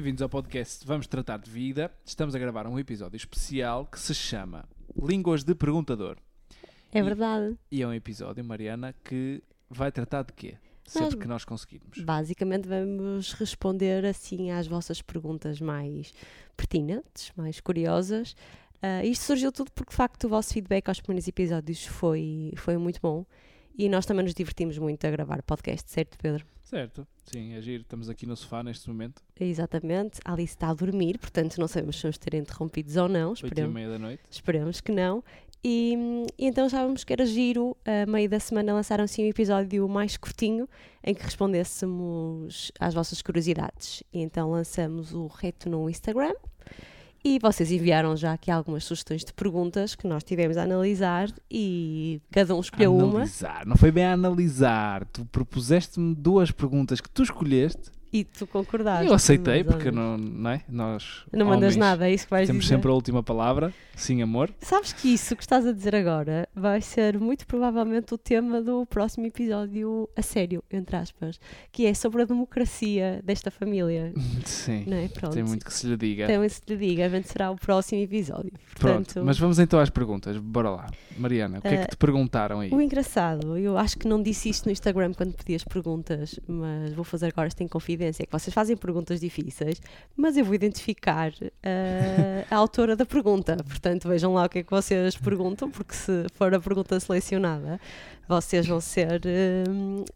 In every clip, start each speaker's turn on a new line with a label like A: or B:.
A: bem-vindos ao podcast Vamos Tratar de Vida. Estamos a gravar um episódio especial que se chama Línguas de Perguntador.
B: É
A: E-
B: verdade.
A: E é um episódio, Mariana, que vai tratar de quê? Sempre
B: Nós-
A: que nós conseguirmos.
B: Basicamente vamos responder assim às vossas perguntas mais pertinentes, mais curiosas. Ah, isto surgiu tudo porque de facto o vosso feedback aos primeiros episódios foi, foi muito bom e nós também nos divertimos muito a gravar podcast, certo Pedro?
A: Certo? Sim, é giro. Estamos aqui no sofá neste momento,
B: Exatamente. A Alice está a dormir, portanto não sabemos se vamos ter interrompidos ou não.
A: 8
B: Esperemos,
A: meia da noite.
B: esperemos que não. E, e então achávamos que era giro, a meio da semana lançaram assim um episódio mais curtinho em que respondêssemos às vossas curiosidades. E então lançamos o reto no Instagram e vocês enviaram já aqui algumas sugestões de perguntas que nós tivemos a analisar e cada um escolheu uma
A: analisar. Não foi bem a analisar. Tu propuseste-me duas perguntas que tu escolheste
B: e tu concordaste.
A: eu aceitei, porque não, não é? Nós
B: Não mandas nada, é isso que vais
A: Temos
B: dizer.
A: sempre a última palavra. Sim, amor.
B: Sabes que isso que estás a dizer agora vai ser muito provavelmente o tema do próximo episódio a sério, entre aspas, que é sobre a democracia desta família.
A: Sim.
B: Não é? Pronto.
A: Tem muito que se lhe diga.
B: Então, isso te diga, evento será o próximo episódio.
A: Pronto,
B: Portanto,
A: mas vamos então às perguntas. Bora lá. Mariana, o que é
B: Eh,
A: que te perguntaram aí?
B: o engraçado, eu acho que não disse isto no Instagram quando pedi as perguntas, mas vou fazer agora esta em confidência, é que vocês fazem perguntas difíceis, mas eu vou identificar eh, a autora da pergunta. Portanto, vejam lá o que é que vocês perguntam, porque se for a pergunta selecionada, vocês vão ser, eh,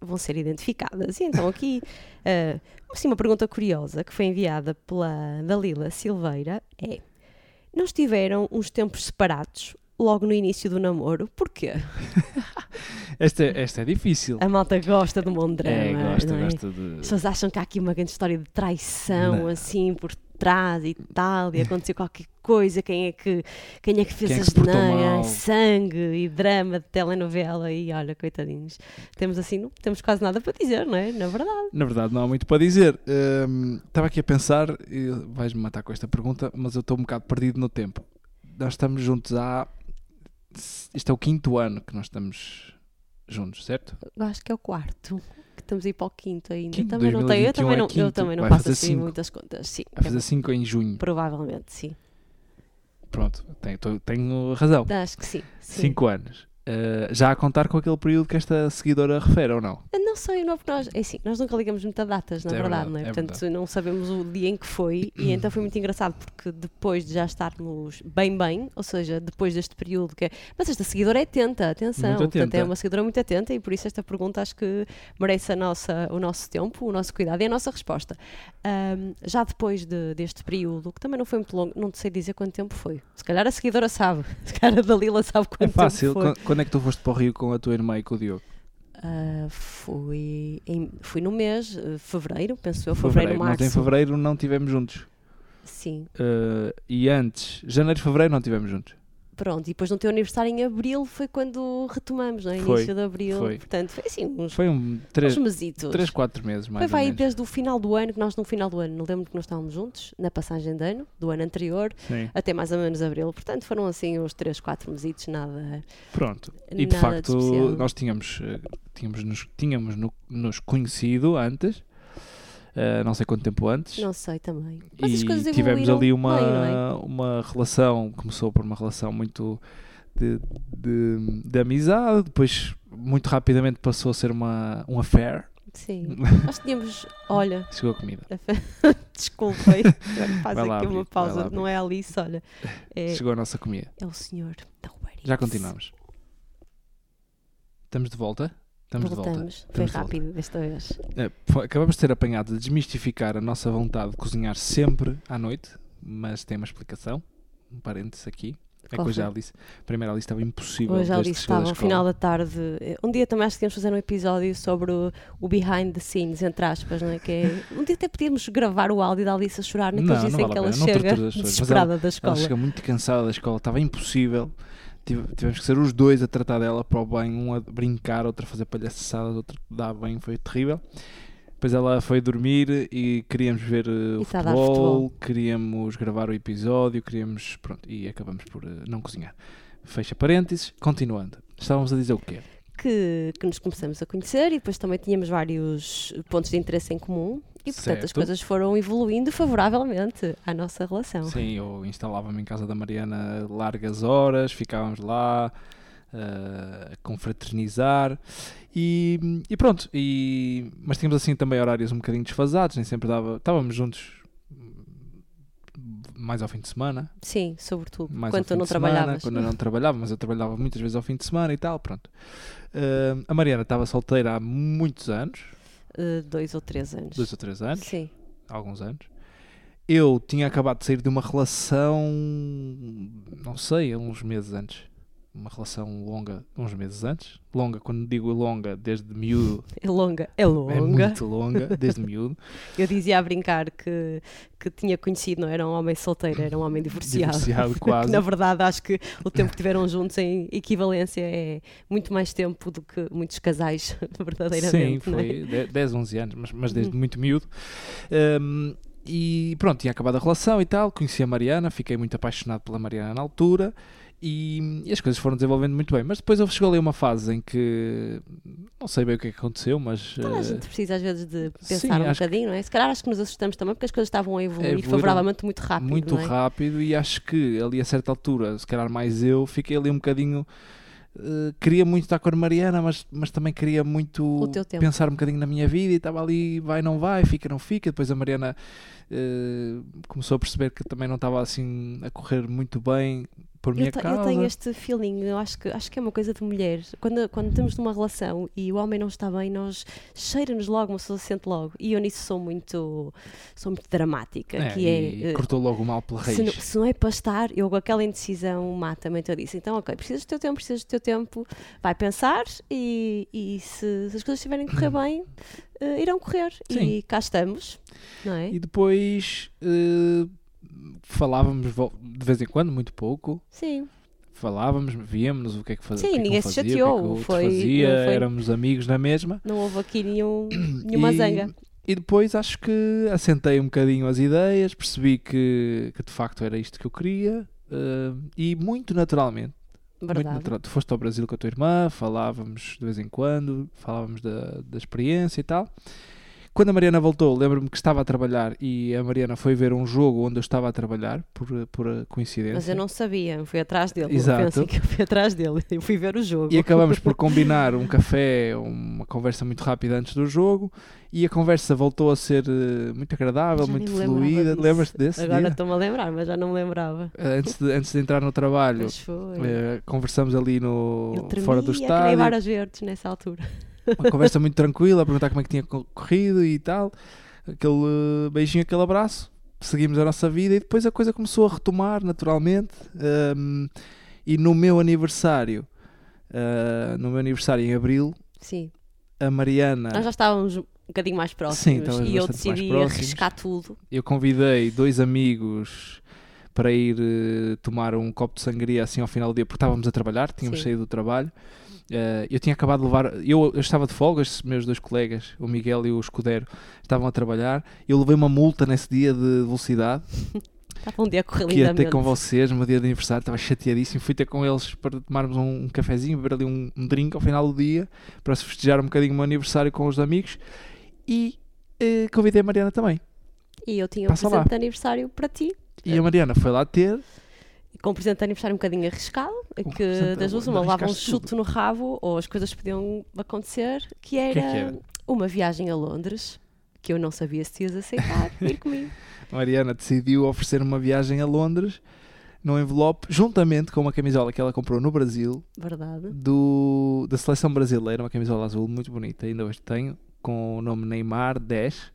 B: vão ser identificadas. E então aqui, eh, assim, uma pergunta curiosa que foi enviada pela Dalila Silveira é não estiveram uns tempos separados logo no início do namoro? Porquê?
A: Esta, é- esta é difícil.
B: A malta gosta de um bom drama.
A: é, gosta,
B: é?
A: gosta de.
B: As pessoas acham que há aqui uma grande história de traição,
A: Não.
B: assim, por trás e tal, e aconteceu qualquer coisa, quem é que, quem é que fez
A: Quem é
B: a
A: que se portou
B: geneira,
A: mal?
B: sangue e drama de telenovela, e olha, coitadinhos. Temos assim, não temos quase nada para dizer, não é? Na verdade.
A: Na verdade, não há muito para dizer. Hum, Estava aqui a pensar, e vais-me matar com esta pergunta, mas eu estou um bocado perdido no tempo. Nós estamos juntos há. Isto é o quinto ano que nós estamos juntos, certo?
B: Eu acho que é o quarto. Que estamos aí para o quinto ainda.
A: Quinto,
B: também não tenho,
A: 2021
B: eu também
A: é
B: não, eu
A: quinto,
B: também não
A: vai
B: faço assim
A: cinco.
B: muitas contas. Sim,
A: A fazer 5 em junho.
B: provavelmente, sim.
A: Pronto, tenho, tenho razão.
B: Acho que sim. sim.
A: 5 anos. Uh, já a contar com aquele período que esta seguidora refere ou não?
B: Não sei, não, porque nós, é assim, nós nunca ligamos muito a datas, na
A: É
B: verdade,
A: verdade,
B: não é?
A: é
B: Portanto, não sabemos o dia em que foi e então foi muito engraçado porque depois de já estarmos bem bem, ou seja, depois deste período que é... Mas esta seguidora é atenta, atenção,
A: Muito
B: portanto
A: atenta.
B: é uma seguidora muito atenta e por isso esta pergunta acho que merece a nossa, o nosso tempo, o nosso cuidado e a nossa resposta. Ahm, já depois de- deste período, que também não foi muito longo, não te sei dizer quanto tempo foi. Se calhar a seguidora sabe, se calhar a Dalila sabe quanto
A: É fácil.
B: tempo foi.
A: Quando, quando é que tu foste para o Rio com a tua irmã e com o Diogo?
B: Ah, fui, em- fui no mês, eh, fevereiro, penso eu, fevereiro,
A: Nós
B: março.
A: em fevereiro não estivemos juntos.
B: Sim,
A: Uh, e antes, janeiro e fevereiro não estivemos juntos.
B: Pronto. E depois no teu aniversário em abril foi quando retomamos, não é?
A: Foi,
B: Início de abril.
A: foi.
B: Portanto, foi assim, uns,
A: Foi um 3,
B: uns mesitos.
A: 3 4 meses mais
B: foi vai desde o final do ano, que nós no final do ano, não lembro que nós estávamos juntos, na passagem de ano, do ano anterior,
A: Sim.
B: até mais ou menos abril. Portanto, foram assim uns 3, 4 mesitos, nada.
A: Pronto. E de
B: de
A: facto,
B: especial.
A: nós tínhamos, uh, tínhamos, nos, tínhamos no- nos conhecido antes, uh, não sei quanto tempo antes.
B: Não sei também. Mas as
A: e tivemos ali uma,
B: bem, é?
A: uma relação, começou por uma relação muito de, de, de amizade, depois muito rapidamente passou a ser uma, um affair.
B: Sim. Nós tínhamos, olha,
A: Chegou a comida.
B: Desculpem, faz
A: Vai
B: aqui uma pausa.
A: lá
B: Não é Alice, olha. É,
A: Chegou a nossa comida.
B: é o senhor da Uber.
A: Já continuamos. Estamos de volta? Estamos de volta.
B: Voltamos. Foi
A: Estamos de volta.
B: rápido desta vez.
A: Eh, foi- Acabamos de ter apanhado a desmistificar a nossa vontade de cozinhar sempre à noite, mas tem uma explicação. Um parênteses aqui. É que hoje a
B: foi?
A: Alice, primeiro a Alice estava impossível.
B: Hoje a Alice
A: da
B: estava ao
A: escola.
B: final da tarde. eh, Um dia também acho que tínhamos de fazer um episódio sobre o, o behind the scenes, entre aspas, não é? Que é um dia até podíamos gravar o áudio da Alice a chorar naqueles dias em
A: vale
B: que ela chega
A: pessoas,
B: desesperada da
A: Ela
B: escola.
A: chega muito cansada da escola, estava impossível. Tive- Tivemos que ser os dois a tratar dela para o bem, um a brincar, outro a fazer palhaçadas, outro a dar bem, foi terrível. Depois ela foi dormir e queríamos ver eh, o
B: dar
A: futebol,
B: futebol.
A: queríamos gravar o episódio, queríamos. Pronto, e acabamos por eh, não cozinhar. Fecha parênteses, continuando. Estávamos a dizer o quê?
B: que, que nos começamos a conhecer e depois também tínhamos vários pontos de interesse em comum E portanto as
A: Certo.
B: coisas foram evoluindo favoravelmente à nossa relação.
A: Sim, eu instalava-me em casa da Mariana largas horas, ficávamos lá a confraternizar e, e pronto. E, mas tínhamos assim também horários um bocadinho desfasados, nem sempre dava. Estávamos juntos mais ao fim de semana.
B: Sim, sobretudo.
A: Mais
B: quando tu não trabalhavas.
A: Quando eu não trabalhava, mas eu trabalhava muitas vezes ao fim de semana e tal, pronto. Eh, a Mariana estava solteira há muitos anos,
B: Eh, dois ou três anos.
A: dois ou três anos.
B: Sim.
A: alguns anos. Eu tinha acabado de sair de uma relação, não sei, uns meses antes. Uma relação longa, uns meses antes. Longa, quando digo longa, desde miúdo,
B: É longa. É
A: é
B: longa.
A: muito longa, desde miúdo.
B: Eu dizia a brincar que, que tinha conhecido, não era um homem solteiro, era um homem divorciado.
A: Divorciado quase.
B: na verdade, acho que o tempo que tiveram juntos em equivalência é muito mais tempo do que muitos casais,
A: Sim,
B: verdadeiramente. é?
A: foi de- 10, 11 anos, mas, mas desde
B: Uhum.
A: muito miúdo. Um, e pronto, tinha acabado a relação e tal. Conheci a Mariana, fiquei muito apaixonado pela Mariana na altura. E, e as coisas foram desenvolvendo muito bem, mas depois houve- chegou ali uma fase em que não sei bem o que é que aconteceu, mas
B: Toda a
A: eh,
B: gente precisa às vezes de
A: sim,
B: pensar um
A: acho que-
B: bocadinho, não é? Se calhar acho que nos assustamos também porque as coisas estavam a evoluir
A: Evoluíram
B: favoravelmente muito rápido.
A: muito
B: é?
A: rápido e acho que ali a certa altura, se calhar mais eu, fiquei ali um bocadinho. eh, queria muito estar com a Mariana, mas, mas também queria muito pensar um bocadinho na minha vida e estava ali, vai, não vai, fica, não fica. Depois a Mariana eh, começou a perceber que também não estava assim a correr muito bem por minha
B: Eu, te- eu
A: causa.
B: tenho este feeling, eu acho que, acho que é uma coisa de mulher. Quando, quando estamos numa relação e o homem não está bem, nós cheira-nos logo, uma pessoa sente logo. E eu nisso sou muito, sou muito dramática,
A: É,
B: que é. eh,
A: cortou logo o mal pela raiz.
B: se não, se não é para estar, eu com aquela indecisão mata-me. Então eu disse: então, ok, precisas do teu tempo, precisas do teu tempo, vai pensar e, e se, se as coisas estiverem a correr bem, eh, irão correr.
A: Sim.
B: E cá estamos, não é?
A: E depois eh, falávamos de vez em quando, muito pouco.
B: Sim,
A: falávamos, víamos o que é que fazia.
B: Sim,
A: que é
B: ninguém se
A: o que é que
B: chateou,
A: outro
B: foi-
A: fazia,
B: foi-
A: éramos amigos na mesma.
B: não houve aqui nenhum, nenhuma
A: e,
B: zanga.
A: E depois acho que assentei um bocadinho as ideias, percebi que, que de facto era isto que eu queria eh, e muito naturalmente. Muito
B: Verdade.
A: natural. Tu foste ao Brasil com a tua irmã, falávamos de vez em quando, falávamos da, da experiência e tal. Quando a Mariana voltou, lembro-me que estava a trabalhar e a Mariana foi ver um jogo onde eu estava a trabalhar, por, por coincidência.
B: Mas eu não sabia, eu fui atrás dele.
A: Exato.
B: Eu pensei que eu fui atrás dele. Eu fui ver o jogo.
A: E acabamos por combinar um café, uma conversa muito rápida antes do jogo, e a conversa voltou a ser eh, muito agradável, muito fluida. Lembras-te desse
B: Agora estou-me a lembrar, mas já não me lembrava.
A: Eh, Antes de, antes de entrar no trabalho, eh, conversamos ali no,
B: eu tremia
A: fora do estádio,
B: varas verdes nessa altura.
A: Uma conversa muito tranquila, a perguntar como é que tinha co- corrido e tal. Aquele eh, beijinho, aquele abraço. Seguimos a nossa vida e depois a coisa começou a retomar naturalmente. ehm, e no meu aniversário, eh, no meu aniversário em abril,
B: Sim.
A: a Mariana.
B: Nós já estávamos um bocadinho mais próximos.
A: Sim,
B: e eu decidi arriscar tudo.
A: Eu convidei dois amigos para ir eh, tomar um copo de sangria assim ao final do dia, porque estávamos a trabalhar, tínhamos
B: Sim.
A: saído do trabalho. Eh, eu tinha acabado de levar, eu, eu estava de folga, estes meus dois colegas, o Miguel e o Escudero, estavam a trabalhar. Eu levei uma multa nesse dia de velocidade,
B: Estava um dia a correr
A: que ia ter com vocês no meu dia de aniversário, estava chateadíssimo. Fui ter com eles para tomarmos um, um cafezinho, beber ali um, um drink ao final do dia, para se festejar um bocadinho o meu aniversário com os amigos. E eh, convidei a Mariana também.
B: E eu tinha um
A: Passa lá.
B: presente de aniversário para ti.
A: E a Mariana foi lá ter,
B: Com um presente de aniversário um bocadinho arriscado, que das duas uma levava um chute no rabo ou as coisas podiam acontecer, que era,
A: que é que era?
B: uma viagem a Londres, que eu não sabia se ias aceitar ir comigo.
A: Mariana decidiu oferecer uma viagem a Londres num envelope, juntamente com uma camisola que ela comprou no Brasil,
B: Verdade.
A: do, da seleção brasileira, uma camisola azul muito bonita, ainda hoje tenho, com o nome Neymar 10,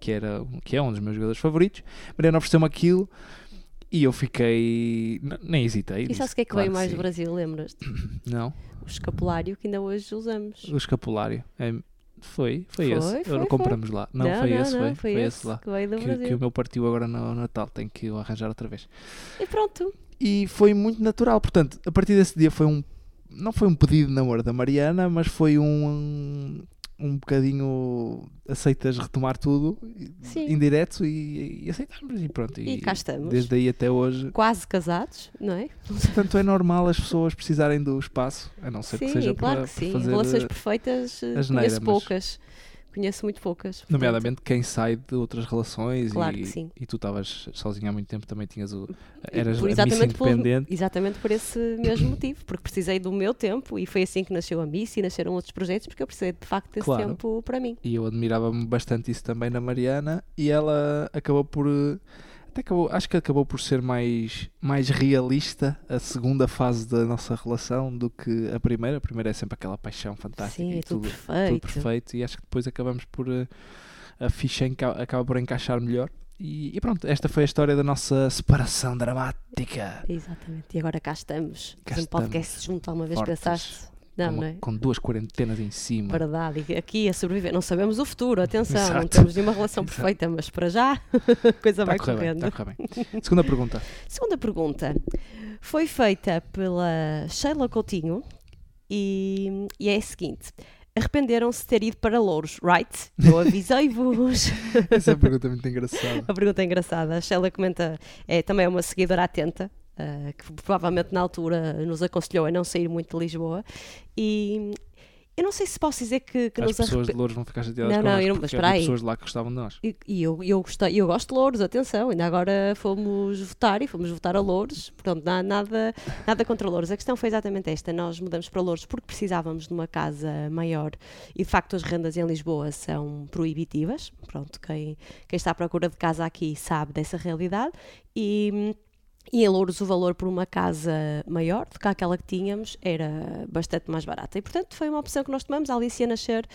A: que, era, que é um dos meus jogadores favoritos. Mariana ofereceu-me aquilo e eu fiquei. Nem hesitei.
B: E sabes o que é que
A: claro
B: veio mais do Brasil, lembras-te?
A: Não,
B: O escapulário que ainda hoje usamos.
A: o escapulário. É, foi, foi,
B: Foi,
A: esse.
B: foi,
A: não compramos lá. Não, foi esse,
B: não,
A: foi,
B: foi,
A: foi
B: esse
A: lá.
B: que
A: Que, que o meu partiu agora no Natal, tenho que o arranjar outra vez.
B: E pronto.
A: e foi muito natural. Portanto, a partir desse dia foi um. Não foi um pedido de namoro da Mariana, mas foi um. Um bocadinho. Aceitas retomar tudo
B: Sim.
A: em direto e, e aceitamos e pronto.
B: E cá estamos.
A: Desde aí até hoje.
B: Quase casados, não é?
A: Portanto, é normal as pessoas precisarem do espaço, a não ser que
B: sim,
A: seja
B: claro
A: para,
B: que
A: para
B: sim.
A: fazer.
B: Relações
A: eh,
B: perfeitas, eh,
A: asneira,
B: conheço
A: mas-
B: poucas. Conheço muito poucas. portanto,
A: Nomeadamente quem sai de outras relações
B: Claro
A: e,
B: que sim.
A: e tu estavas sozinha há muito tempo, também tinhas o. Eras
B: por- exatamente por-
A: Independente.
B: Exatamente por esse mesmo motivo, porque precisei do meu tempo e foi assim que nasceu a Miss e nasceram outros projetos, porque eu precisei de facto desse
A: Claro.
B: tempo para mim.
A: E eu admirava-me bastante isso também na Mariana e ela acabou por. Até acabou, acho que acabou por ser mais, mais realista a segunda fase da nossa relação do que a primeira. A primeira é sempre aquela paixão fantástica
B: Sim,
A: e
B: é tudo,
A: tudo,
B: perfeito.
A: tudo perfeito. E acho que depois acabamos por. eh, A ficha acaba por encaixar melhor. E, e pronto, esta foi a história da nossa separação dramática.
B: Exatamente. E agora cá estamos.
A: Cá
B: Fazendo podcast junto alguma vez
A: Fortes.
B: pensaste? Não,
A: com,
B: não é?
A: com duas quarentenas em cima.
B: Verdade, aqui a sobreviver. Não sabemos o futuro, atenção, não
A: Exato.
B: temos nenhuma relação
A: Exato.
B: perfeita, mas para já a coisa
A: Está
B: vai
A: a correr bem,
B: correndo.
A: está a correr bem. Segunda pergunta.
B: Segunda pergunta. Foi feita pela Sheila Coutinho e, e é a seguinte. Arrependeram-se de ter ido para Louros, right? Eu avisei-vos.
A: Essa é uma pergunta muito engraçada.
B: A pergunta é engraçada. A Sheila comenta, é também é uma seguidora atenta, ah, que provavelmente na altura nos aconselhou a não sair muito de Lisboa. E eu não sei se posso dizer que, que
A: As pessoas
B: arrepe-
A: de Louros vão ficar chateadas
B: Não,
A: connosco
B: não, eu não- mas espera aí.
A: pessoas lá que gostavam de nós.
B: E, e eu, eu, gostei, eu gosto de Louros, atenção, ainda agora fomos votar e fomos votar a Louros, portanto, não há nada, nada contra Louros. A questão foi exatamente esta: nós mudamos para Louros porque precisávamos de uma casa maior e de facto as rendas em Lisboa são proibitivas. Pronto, quem, quem está à procura de casa aqui sabe dessa realidade. E. E em Louros o valor por uma casa maior do que aquela que tínhamos era bastante mais barata. E portanto foi uma opção que nós tomamos, a Alice ia nascer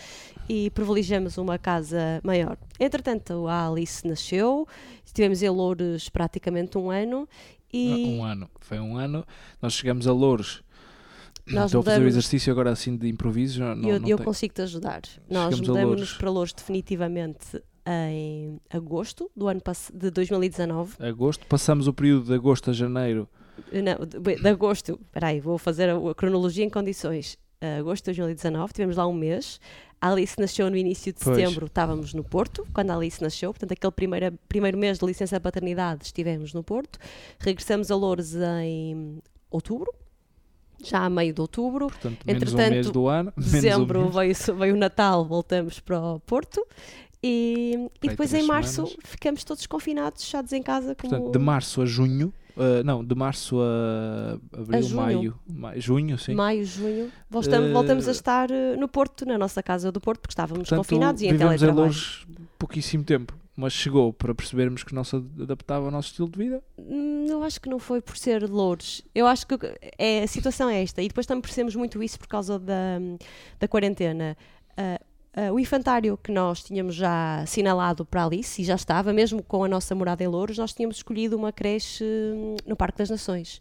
B: e privilegiamos uma casa maior. Entretanto, a Alice nasceu, estivemos em Louros praticamente um ano e
A: Um ano. Foi um ano. Nós chegamos a Louros.
B: Nós
A: Estou a fazer o
B: mudamos-
A: exercício agora assim de improviso. Não,
B: eu, eu
A: tenho-
B: consigo-te ajudar. Nós mudamos-nos para Louros definitivamente em agosto do ano de 2019.
A: Agosto. Passamos o período de agosto a janeiro.
B: Não, de, de agosto, espera aí, vou fazer a, a cronologia em condições. Uh, agosto de 2019, tivemos lá um mês. A Alice nasceu no início de
A: Pois.
B: setembro, estávamos no Porto, quando a Alice nasceu, portanto, aquele primeiro, primeiro mês de licença paternidade estivemos no Porto. Regressamos a Louros em outubro, já a meio de outubro.
A: Portanto, menos um
B: Entretanto,
A: mês do ano. menos um
B: Dezembro
A: mês.
B: veio, veio o Natal, voltamos para o Porto. E, e depois em março
A: semanas.
B: ficamos todos confinados, fechados em casa. Como...
A: Portanto, de março a junho. ah, não, de março a abril,
B: A junho.
A: maio, ma- junho, sim.
B: Maio, junho, voltamos, voltamos a
A: Eh,
B: estar eh, no Porto, na nossa casa do Porto, porque estávamos
A: Portanto,
B: confinados e em teletrabalho.
A: Louros pouquíssimo tempo, mas chegou para percebermos que não se adaptava ao nosso estilo de vida.
B: Hum, Eu acho que não foi por ser louros. Eu acho que é, a situação é esta. E depois também percebemos muito isso por causa da, da quarentena. Ah, ah, o infantário que nós tínhamos já assinalado para Alice, e já estava, mesmo com a nossa morada em Louros, nós tínhamos escolhido uma creche hum, no Parque das Nações.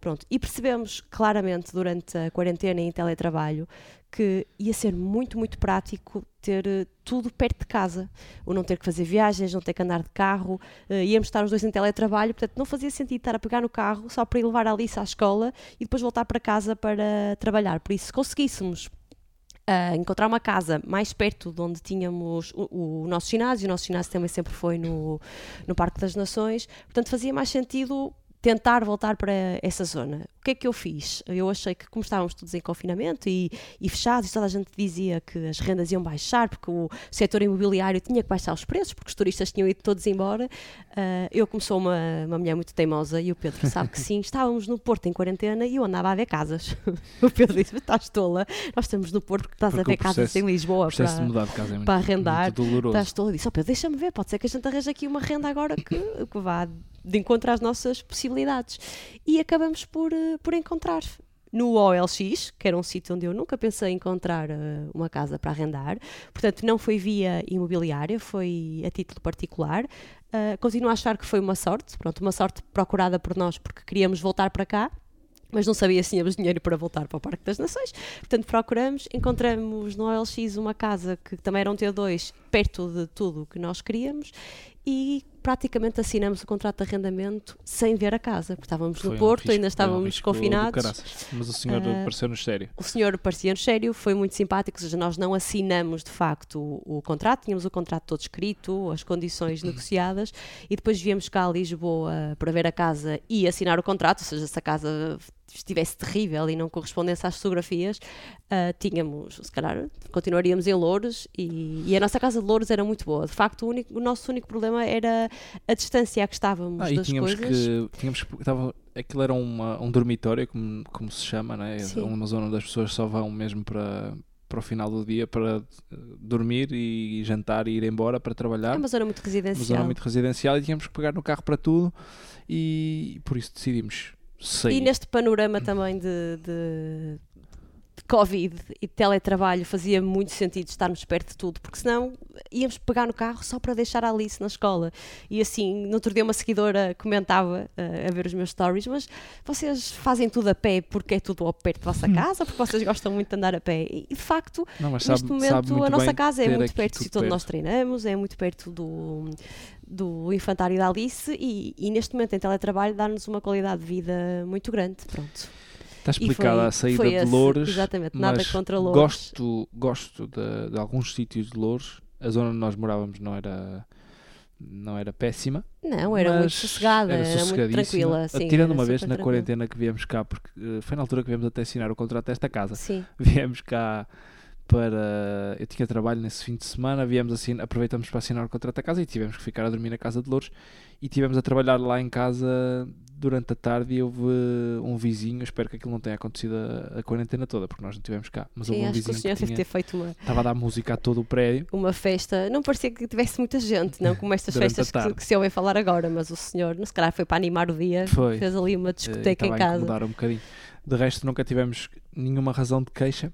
B: Pronto. E percebemos claramente durante a quarentena em teletrabalho que ia ser muito, muito prático ter eh, tudo perto de casa. O não ter que fazer viagens, não ter que andar de carro, eh, íamos estar os dois em teletrabalho, portanto não fazia sentido estar a pegar no carro só para ir levar a Alice à escola e depois voltar para casa para trabalhar. Por isso, se conseguíssemos ah, encontrar uma casa mais perto de onde tínhamos o, o nosso ginásio, o nosso ginásio também sempre foi no, no Parque das Nações, portanto fazia mais sentido tentar voltar para essa zona. O que é que eu fiz? Eu achei que, como estávamos todos em confinamento e, e fechados, e toda a gente dizia que as rendas iam baixar, porque o setor imobiliário tinha que baixar os preços, porque os turistas tinham ido todos embora, ah, eu, como sou uma, uma mulher muito teimosa, e o Pedro sabe que sim, estávamos no Porto em quarentena e eu andava a ver casas. o Pedro disse: estás tola, nós estamos no Porto porque estás
A: Porque
B: a ver
A: processo-
B: casas em Lisboa para,
A: casa é muito,
B: para arrendar. Estás tola. Disse: oh, Pedro, deixa-me ver, pode ser que a gente arranje aqui uma renda agora que, que vá de encontro às nossas possibilidades. E acabamos por, eh, por encontrar no OLX, que era um sítio onde eu nunca pensei encontrar eh, uma casa para arrendar. Portanto, não foi via imobiliária, foi a título particular. Uh, continuo a achar que foi uma sorte, pronto, uma sorte procurada por nós porque queríamos voltar para cá. Mas não sabia se tínhamos dinheiro para voltar para o Parque das Nações. Portanto, procuramos, encontramos no OLX uma casa que também era um T2, perto de tudo o que nós queríamos, e praticamente assinamos o contrato de arrendamento sem ver a casa, porque estávamos
A: Foi
B: no
A: um
B: Porto,
A: risco-
B: ainda
A: um
B: estávamos
A: do
B: confinados.
A: Mas o senhor
B: Ah,
A: pareceu-nos sério.
B: O senhor parecia-nos sério, foi muito simpático, ou seja, nós não assinamos de facto o, o contrato, tínhamos o contrato todo escrito, as condições negociadas, e depois viemos cá a Lisboa para ver a casa e assinar o contrato, ou seja, se a casa estivesse terrível e não correspondesse às fotografias, uh, tínhamos, se calhar, continuaríamos em Louros e, e, a nossa casa de Louros era muito boa. De facto, o, único, o nosso único problema era a distância a que estávamos
A: ah,
B: das
A: tínhamos
B: coisas.
A: Que, tínhamos que, estava, aquilo era uma, um dormitório, como, como se chama, né?
B: Sim.
A: uma zona onde as pessoas só vão mesmo para, para o final do dia para eh, dormir e jantar e ir embora para trabalhar.
B: É uma zona muito
A: uma
B: residencial.
A: zona muito residencial e tínhamos que pegar no carro para tudo e por isso decidimos
B: E neste panorama também de, de, de Covid e de teletrabalho fazia muito sentido estarmos perto de tudo, porque senão íamos pegar no carro só para deixar a Alice na escola. E assim, no outro dia uma seguidora comentava uh, a ver os meus stories, mas vocês fazem tudo a pé porque é tudo ao perto da vossa casa, porque vocês gostam muito de andar a pé. E de facto,
A: Não,
B: neste
A: sabe-
B: momento a nossa casa é muito perto do sítio onde nós treinamos, é muito perto do, do infantário da Alice e, e neste momento em teletrabalho dá-nos uma qualidade de vida muito grande. Pronto.
A: Está explicada
B: foi-
A: a saída de
B: esse,
A: Louros.
B: Exatamente, nada
A: mas
B: contra Louros.
A: Gosto, gosto de, de alguns sítios de Louros. A zona onde nós morávamos não era, não era péssima.
B: Não, era muito sossegada, era, muito
A: sossegadíssima.
B: tranquila. Sim,
A: Tirando
B: era
A: uma vez na quarentena que viemos cá, porque eh, foi na altura que viemos até assinar o contrato desta casa.
B: Sim,
A: Viemos cá para. Eu tinha trabalho nesse fim de semana, viemos assim, aproveitamos para assinar o contrato da casa e tivemos que ficar a dormir na casa de Louros e tivemos a trabalhar lá em casa durante a tarde e houve um vizinho, espero que aquilo não tenha acontecido a, a quarentena toda, porque nós não tivemos cá, mas houve
B: sim
A: um
B: que o
A: vizinho que,
B: deve
A: tinha-
B: uma,
A: estava a dar música a todo o prédio.
B: uma festa. Não parecia que tivesse muita gente, não como estas
A: a
B: festas que, que se ouvem falar agora, mas o senhor, se calhar, foi para animar o dia,
A: Foi.
B: fez ali uma
A: Eh,
B: discoteca em
A: a
B: casa.
A: incomodar um bocadinho. De resto, nunca tivemos nenhuma razão de queixa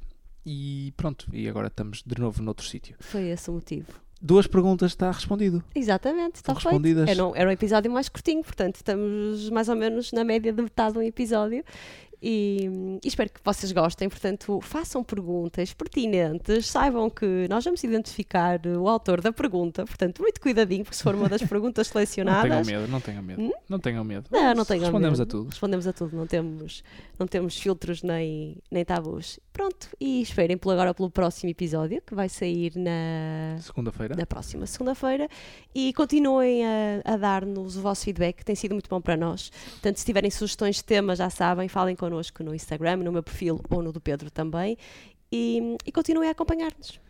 A: e pronto, e agora estamos de novo noutro sítio.
B: Foi esse o motivo.
A: Duas perguntas está respondido.
B: Exatamente, está
A: Estão respondidas.
B: Era um, era um episódio mais curtinho, portanto estamos mais ou menos na média de metade de um episódio. E, e espero que vocês gostem, portanto, façam perguntas pertinentes, saibam que nós vamos identificar o autor da pergunta, portanto, muito cuidadinho, porque se for uma das perguntas
A: Não tenham
B: selecionadas.
A: medo, não tenham medo.
B: Hum?
A: Não tenham medo.
B: Não, não tenham
A: Respondemos
B: medo.
A: a tudo.
B: Respondemos a tudo, não temos, não temos filtros nem, nem tabus. Pronto, e esperem por agora pelo próximo episódio, que vai sair na,
A: Segunda-feira.
B: na próxima segunda-feira e continuem a, a dar-nos o vosso feedback, que tem sido muito bom para nós. Portanto, se tiverem sugestões de temas, já sabem, falem connosco no Instagram, no meu perfil ou no do Pedro também e, e continuem a acompanhar-nos.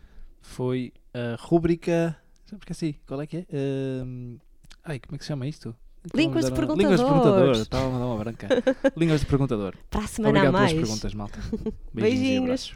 A: Foi a rúbrica. Já me esqueci. Qual é que é? Ahm, Ai, como é que se chama isto?
B: Línguas de
A: a dar- Línguas de perguntador. Estava a dar uma branca. Línguas de perguntador.
B: Para a semana a
A: Obrigado
B: mais.
A: pelas perguntas, malta. Beijinhos.
B: Beijinhos.